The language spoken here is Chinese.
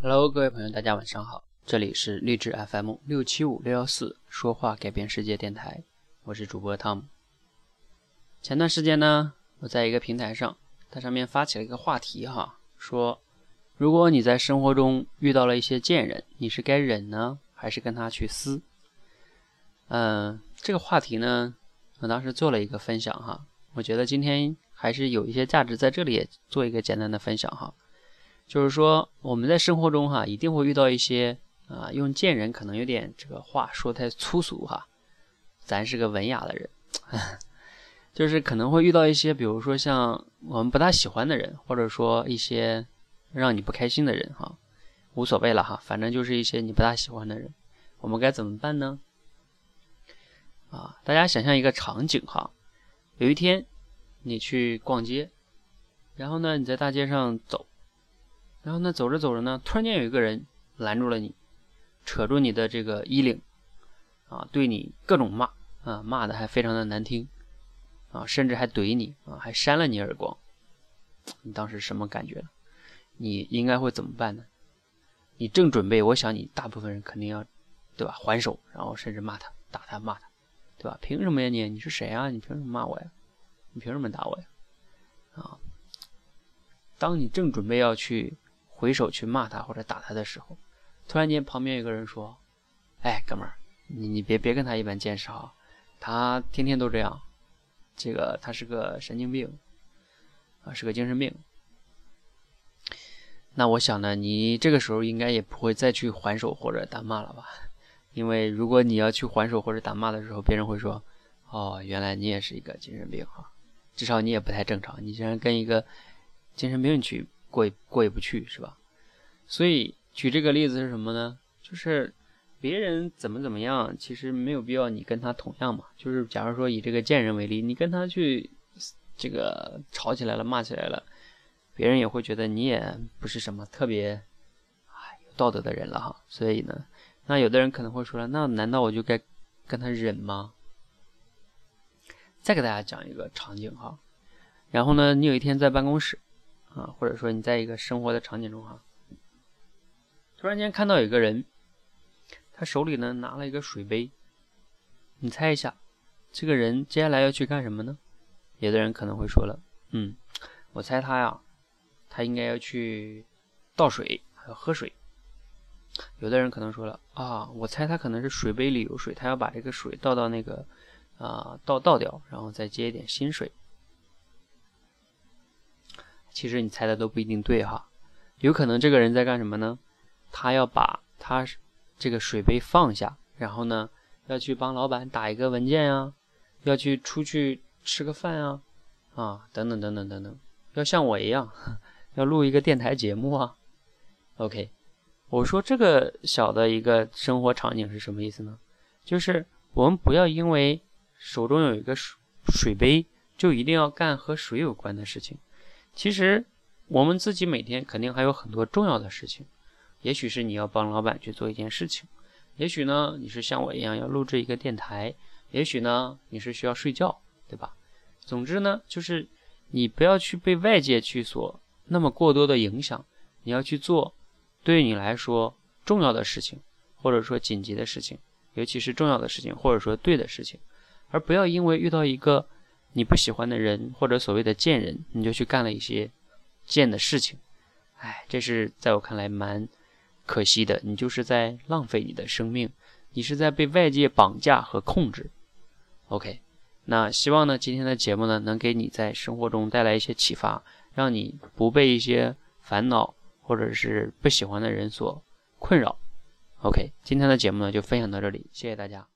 Hello，各位朋友，大家晚上好，这里是励志 FM 六七五六幺四说话改变世界电台，我是主播汤姆。前段时间呢，我在一个平台上，它上面发起了一个话题哈，说如果你在生活中遇到了一些贱人，你是该忍呢，还是跟他去撕？嗯，这个话题呢，我当时做了一个分享哈，我觉得今天还是有一些价值，在这里也做一个简单的分享哈。就是说，我们在生活中哈，一定会遇到一些啊，用贱人可能有点这个话说太粗俗哈，咱是个文雅的人，就是可能会遇到一些，比如说像我们不大喜欢的人，或者说一些让你不开心的人哈，无所谓了哈，反正就是一些你不大喜欢的人，我们该怎么办呢？啊，大家想象一个场景哈，有一天你去逛街，然后呢，你在大街上走。然后呢，走着走着呢，突然间有一个人拦住了你，扯住你的这个衣领，啊，对你各种骂，啊，骂的还非常的难听，啊，甚至还怼你，啊，还扇了你耳光。你当时什么感觉？你应该会怎么办呢？你正准备，我想你大部分人肯定要，对吧？还手，然后甚至骂他，打他，骂他，对吧？凭什么呀你？你是谁啊？你凭什么骂我呀？你凭什么打我呀？啊！当你正准备要去。回手去骂他或者打他的时候，突然间旁边有个人说：“哎，哥们儿，你你别别跟他一般见识哈，他天天都这样，这个他是个神经病啊，是个精神病。”那我想呢，你这个时候应该也不会再去还手或者打骂了吧？因为如果你要去还手或者打骂的时候，别人会说：“哦，原来你也是一个精神病哈，至少你也不太正常，你竟然跟一个精神病去。”过意过意不去是吧？所以举这个例子是什么呢？就是别人怎么怎么样，其实没有必要你跟他同样嘛。就是假如说以这个贱人为例，你跟他去这个吵起来了，骂起来了，别人也会觉得你也不是什么特别啊有道德的人了哈。所以呢，那有的人可能会说了，那难道我就该跟他忍吗？再给大家讲一个场景哈，然后呢，你有一天在办公室。啊，或者说你在一个生活的场景中哈，突然间看到有个人，他手里呢拿了一个水杯，你猜一下，这个人接下来要去干什么呢？有的人可能会说了，嗯，我猜他呀，他应该要去倒水，还要喝水。有的人可能说了，啊，我猜他可能是水杯里有水，他要把这个水倒到那个啊倒倒掉，然后再接一点新水。其实你猜的都不一定对哈，有可能这个人在干什么呢？他要把他这个水杯放下，然后呢，要去帮老板打一个文件呀，要去出去吃个饭啊，啊，等等等等等等，要像我一样，要录一个电台节目啊。OK，我说这个小的一个生活场景是什么意思呢？就是我们不要因为手中有一个水水杯，就一定要干和水有关的事情。其实，我们自己每天肯定还有很多重要的事情。也许是你要帮老板去做一件事情，也许呢你是像我一样要录制一个电台，也许呢你是需要睡觉，对吧？总之呢，就是你不要去被外界去所那么过多的影响，你要去做对你来说重要的事情，或者说紧急的事情，尤其是重要的事情，或者说对的事情，而不要因为遇到一个。你不喜欢的人或者所谓的贱人，你就去干了一些贱的事情，哎，这是在我看来蛮可惜的。你就是在浪费你的生命，你是在被外界绑架和控制。OK，那希望呢今天的节目呢能给你在生活中带来一些启发，让你不被一些烦恼或者是不喜欢的人所困扰。OK，今天的节目呢就分享到这里，谢谢大家。